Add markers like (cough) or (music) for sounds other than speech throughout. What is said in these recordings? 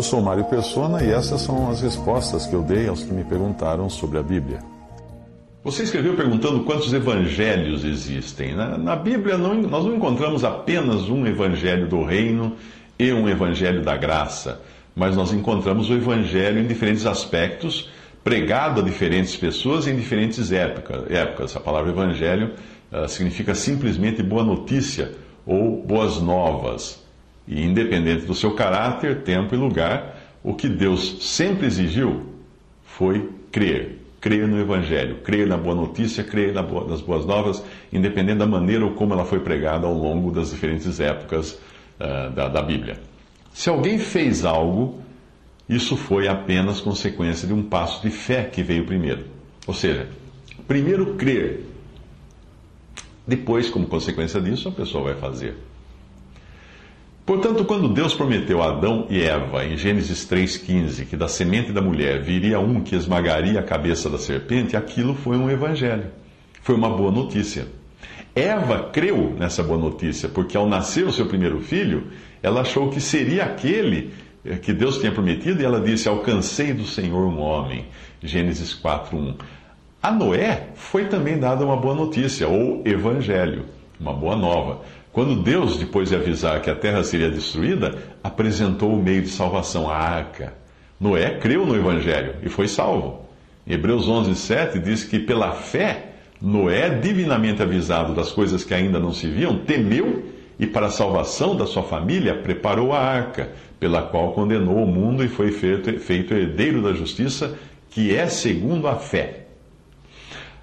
Eu sou Mário Persona e essas são as respostas que eu dei aos que me perguntaram sobre a Bíblia. Você escreveu perguntando quantos evangelhos existem. Na, na Bíblia, não, nós não encontramos apenas um evangelho do reino e um evangelho da graça, mas nós encontramos o evangelho em diferentes aspectos, pregado a diferentes pessoas em diferentes épocas. A palavra evangelho uh, significa simplesmente boa notícia ou boas novas. E independente do seu caráter, tempo e lugar, o que Deus sempre exigiu foi crer. Crer no Evangelho, crer na boa notícia, crer nas boas novas, independente da maneira ou como ela foi pregada ao longo das diferentes épocas uh, da, da Bíblia. Se alguém fez algo, isso foi apenas consequência de um passo de fé que veio primeiro. Ou seja, primeiro crer, depois, como consequência disso, a pessoa vai fazer. Portanto, quando Deus prometeu a Adão e Eva, em Gênesis 3,15, que da semente da mulher viria um que esmagaria a cabeça da serpente, aquilo foi um evangelho. Foi uma boa notícia. Eva creu nessa boa notícia, porque ao nascer o seu primeiro filho, ela achou que seria aquele eh, que Deus tinha prometido, e ela disse: Alcancei do Senhor um homem. Gênesis 4:1. A Noé foi também dada uma boa notícia, ou evangelho, uma boa nova. Quando Deus, depois de avisar que a terra seria destruída, apresentou o meio de salvação, a arca. Noé creu no evangelho e foi salvo. Em Hebreus 11:7 diz que pela fé, Noé, divinamente avisado das coisas que ainda não se viam, temeu e para a salvação da sua família preparou a arca, pela qual condenou o mundo e foi feito, feito herdeiro da justiça, que é segundo a fé.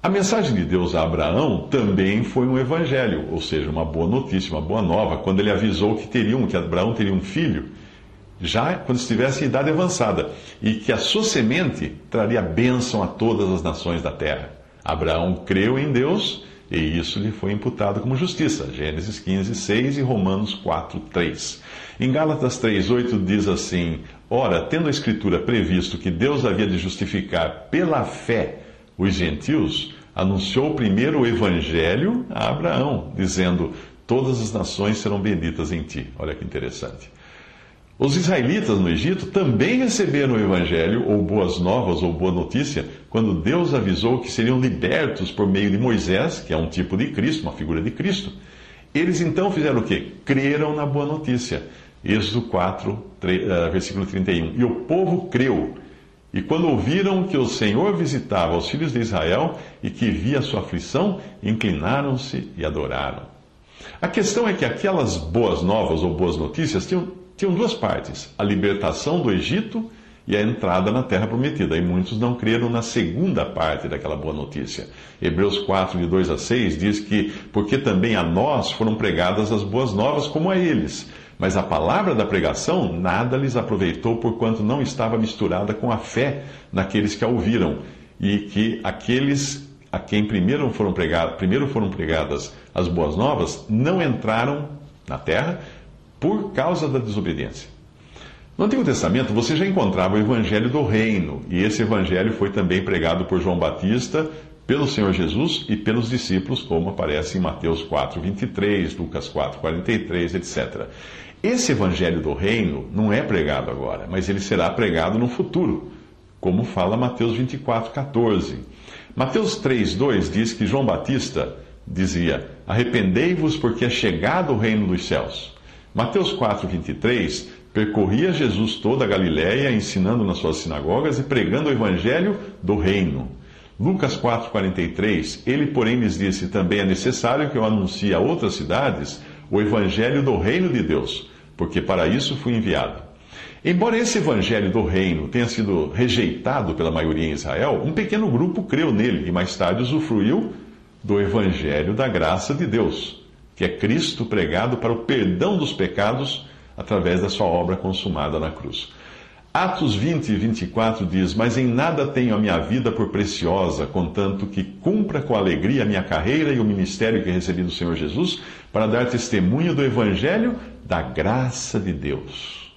A mensagem de Deus a Abraão também foi um evangelho, ou seja, uma boa notícia, uma boa nova, quando ele avisou que teria um, que Abraão teria um filho, já quando estivesse em idade avançada, e que a sua semente traria bênção a todas as nações da terra. Abraão creu em Deus e isso lhe foi imputado como justiça. Gênesis 15, 6 e Romanos 4, 3. Em Gálatas 3, 8 diz assim: Ora, tendo a Escritura previsto que Deus havia de justificar pela fé os gentios, anunciou primeiro o Evangelho a Abraão, dizendo: Todas as nações serão benditas em ti. Olha que interessante. Os israelitas no Egito também receberam o Evangelho, ou boas novas, ou boa notícia, quando Deus avisou que seriam libertos por meio de Moisés, que é um tipo de Cristo, uma figura de Cristo. Eles então fizeram o quê? Creram na boa notícia. Êxodo 4, 3, uh, versículo 31. E o povo creu. E quando ouviram que o Senhor visitava os filhos de Israel e que via sua aflição, inclinaram-se e adoraram. A questão é que aquelas boas novas ou boas notícias tinham tinham duas partes: a libertação do Egito e a entrada na terra prometida. E muitos não creram na segunda parte daquela boa notícia. Hebreus 4, de 2 a 6, diz que, porque também a nós foram pregadas as boas novas como a eles. Mas a palavra da pregação nada lhes aproveitou, porquanto não estava misturada com a fé naqueles que a ouviram. E que aqueles a quem primeiro foram, pregadas, primeiro foram pregadas as boas novas não entraram na terra, por causa da desobediência. No Antigo Testamento você já encontrava o Evangelho do Reino, e esse Evangelho foi também pregado por João Batista, pelo Senhor Jesus e pelos discípulos, como aparece em Mateus 4, 23, Lucas 4, 43, etc. Esse Evangelho do Reino não é pregado agora, mas ele será pregado no futuro, como fala Mateus 24, 14. Mateus 3, 2 diz que João Batista dizia: Arrependei-vos, porque é chegado o reino dos céus. Mateus 4, 23, percorria Jesus toda a Galiléia, ensinando nas suas sinagogas e pregando o evangelho do reino. Lucas 4, 43, ele, porém, lhes disse: também é necessário que eu anuncie a outras cidades o evangelho do reino de Deus, porque para isso fui enviado. Embora esse evangelho do reino tenha sido rejeitado pela maioria em Israel, um pequeno grupo creu nele e mais tarde usufruiu do evangelho da graça de Deus que é Cristo pregado para o perdão dos pecados através da sua obra consumada na cruz. Atos 20 e 24 diz: Mas em nada tenho a minha vida por preciosa, contanto que cumpra com alegria a minha carreira e o ministério que recebi do Senhor Jesus, para dar testemunho do Evangelho da graça de Deus.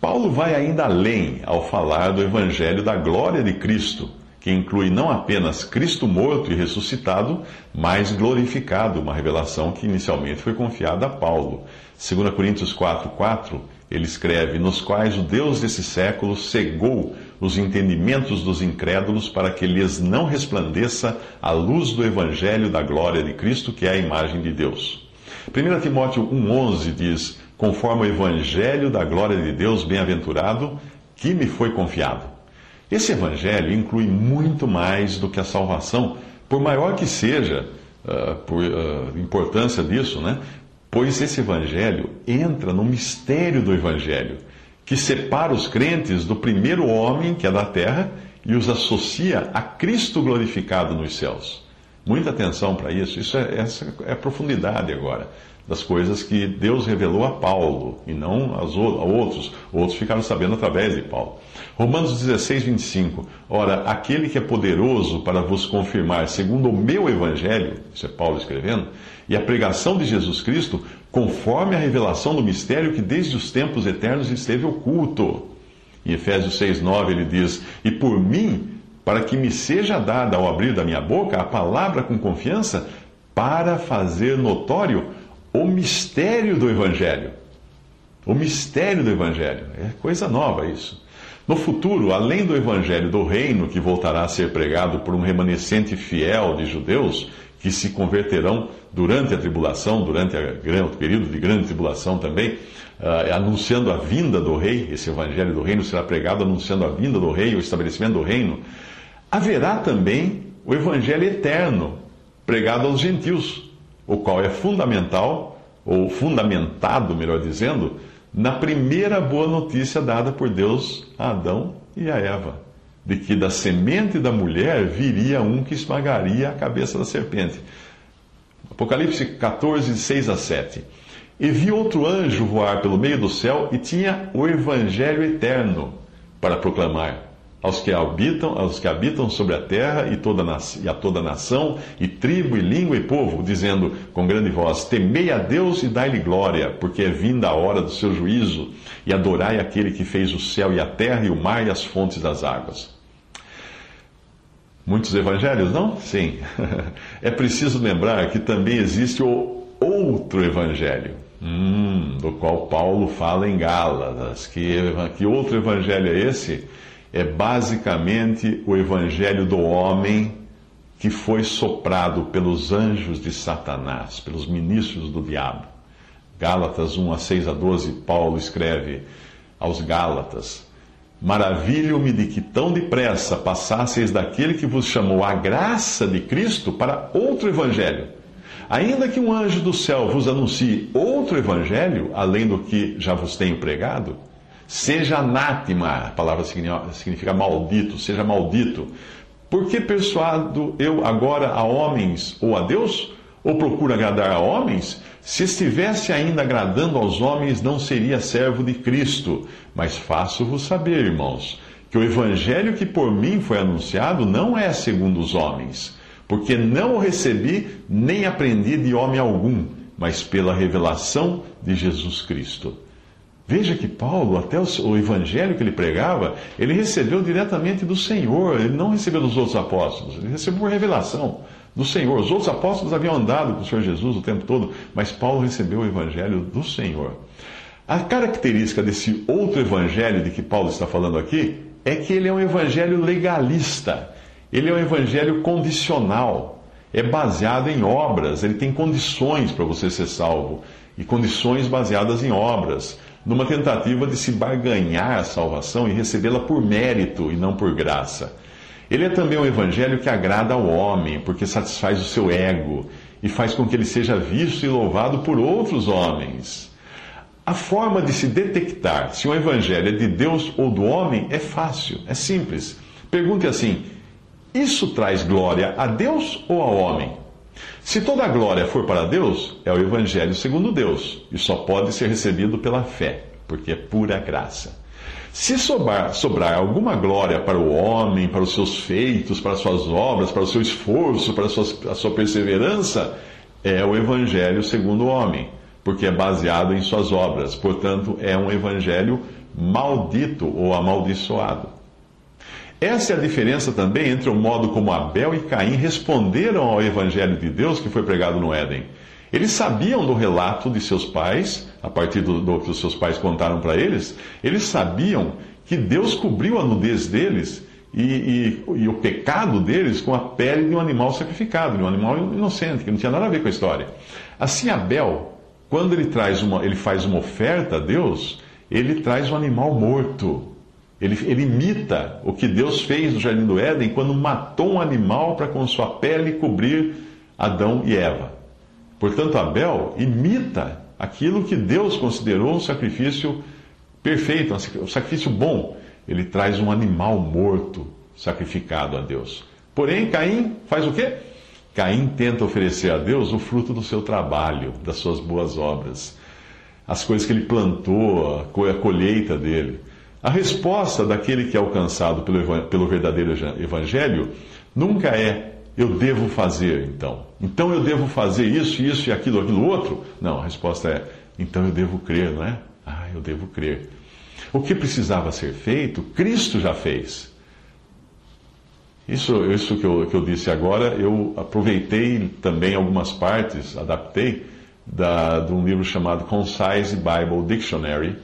Paulo vai ainda além ao falar do Evangelho da glória de Cristo, que inclui não apenas Cristo morto e ressuscitado, mas glorificado, uma revelação que inicialmente foi confiada a Paulo. 2 Coríntios 4, 4 ele escreve: Nos quais o Deus desse século cegou os entendimentos dos incrédulos para que lhes não resplandeça a luz do Evangelho da glória de Cristo, que é a imagem de Deus. 1 Timóteo 1,11 diz: Conforme o Evangelho da glória de Deus bem-aventurado, que me foi confiado. Esse Evangelho inclui muito mais do que a salvação, por maior que seja, uh, por uh, importância disso, né? Pois esse evangelho entra no mistério do evangelho, que separa os crentes do primeiro homem, que é da terra, e os associa a Cristo glorificado nos céus. Muita atenção para isso, isso é, essa é a profundidade agora das coisas que Deus revelou a Paulo e não aos, a outros. Outros ficaram sabendo através de Paulo. Romanos 16, 25. Ora, aquele que é poderoso para vos confirmar, segundo o meu evangelho, isso é Paulo escrevendo, e a pregação de Jesus Cristo, conforme a revelação do mistério que desde os tempos eternos esteve oculto. Em Efésios 6, 9 ele diz: E por mim, para que me seja dada ao abrir da minha boca a palavra com confiança, para fazer notório o mistério do Evangelho. O mistério do Evangelho. É coisa nova isso. No futuro, além do Evangelho do Reino, que voltará a ser pregado por um remanescente fiel de judeus, que se converterão durante a tribulação, durante o período de grande tribulação também, uh, anunciando a vinda do rei, esse evangelho do reino será pregado anunciando a vinda do rei, o estabelecimento do reino, haverá também o evangelho eterno, pregado aos gentios, o qual é fundamental, ou fundamentado, melhor dizendo, na primeira boa notícia dada por Deus a Adão e a Eva, de que da semente da mulher viria um que esmagaria a cabeça da serpente. Apocalipse 14, 6 a 7. E vi outro anjo voar pelo meio do céu e tinha o evangelho eterno para proclamar aos que habitam, aos que habitam sobre a terra e, toda, e a toda nação, e tribo, e língua e povo, dizendo com grande voz: Temei a Deus e dai-lhe glória, porque é vinda a hora do seu juízo, e adorai aquele que fez o céu e a terra e o mar e as fontes das águas. Muitos evangelhos, não? Sim. (laughs) é preciso lembrar que também existe o outro evangelho. Hum, do qual Paulo fala em Gálatas. Que, que outro evangelho é esse? É basicamente o evangelho do homem que foi soprado pelos anjos de Satanás, pelos ministros do diabo. Gálatas 1 a 6 a 12, Paulo escreve aos Gálatas: Maravilho-me de que tão depressa passasseis daquele que vos chamou a graça de Cristo para outro evangelho. Ainda que um anjo do céu vos anuncie outro evangelho, além do que já vos tenho pregado, Seja anátema, a palavra significa maldito, seja maldito. Por que persuado eu agora a homens ou a Deus? Ou procuro agradar a homens? Se estivesse ainda agradando aos homens, não seria servo de Cristo. Mas faço-vos saber, irmãos, que o evangelho que por mim foi anunciado não é segundo os homens, porque não o recebi nem aprendi de homem algum, mas pela revelação de Jesus Cristo. Veja que Paulo, até o, evangelho que ele pregava, ele recebeu diretamente do Senhor, ele não recebeu dos outros apóstolos, ele recebeu por revelação do Senhor. Os outros apóstolos haviam andado com o Senhor Jesus o tempo todo, mas Paulo recebeu o evangelho do Senhor. A característica desse outro evangelho de que Paulo está falando aqui é que ele é um evangelho legalista, ele é um evangelho condicional, é baseado em obras, ele tem condições para você ser salvo, e condições baseadas em obras numa tentativa de se barganhar a salvação e recebê-la por mérito e não por graça. Ele é também um evangelho que agrada ao homem, porque satisfaz o seu ego e faz com que ele seja visto e louvado por outros homens. A forma de se detectar se um evangelho é de Deus ou do homem é fácil, é simples. Pergunte assim: isso traz glória a Deus ou ao homem? Se toda a glória for para Deus, é o Evangelho segundo Deus, e só pode ser recebido pela fé, porque é pura graça. Se sobrar, sobrar, alguma glória para o homem, para os seus feitos, para as suas obras, para o seu esforço, para a sua, a sua perseverança, é o Evangelho segundo o homem, porque é baseado em suas obras. Portanto, é um Evangelho maldito ou amaldiçoado. Essa é a diferença também entre o modo como Abel e Caim responderam ao Evangelho de Deus que foi pregado no Éden. Eles sabiam do relato de seus pais, a partir do, do que os seus pais contaram para eles, eles sabiam que Deus cobriu a nudez deles e, e, e, o pecado deles com a pele de um animal sacrificado, de um animal inocente, que não tinha nada a ver com a história. Assim, Abel, quando ele, traz uma, ele faz uma oferta a Deus, ele traz um animal morto. Ele, ele, imita o que Deus fez no Jardim do Éden quando matou um animal para com sua pele cobrir Adão e Eva. Portanto, Abel imita aquilo que Deus considerou um sacrifício perfeito, um sacrifício bom. Ele traz um animal morto sacrificado a Deus. Porém, Caim faz o quê? Caim tenta oferecer a Deus o fruto do seu trabalho, das suas boas obras, as coisas que ele plantou, a colheita dele. A resposta daquele que é alcançado pelo, pelo verdadeiro evangelho nunca é eu devo fazer então. Então eu devo fazer isso, isso e aquilo, aquilo outro. Não, a resposta é então eu devo crer, não é? Ah, eu devo crer. O que precisava ser feito, Cristo já fez. Isso, isso que, eu, que eu disse agora, eu aproveitei também algumas partes, adaptei, da, de um livro chamado Concise Bible Dictionary,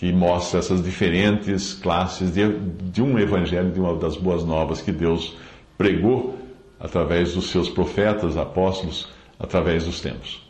que mostra essas diferentes classes de, de um evangelho, de uma das boas novas que Deus pregou através dos seus profetas, apóstolos, através dos tempos.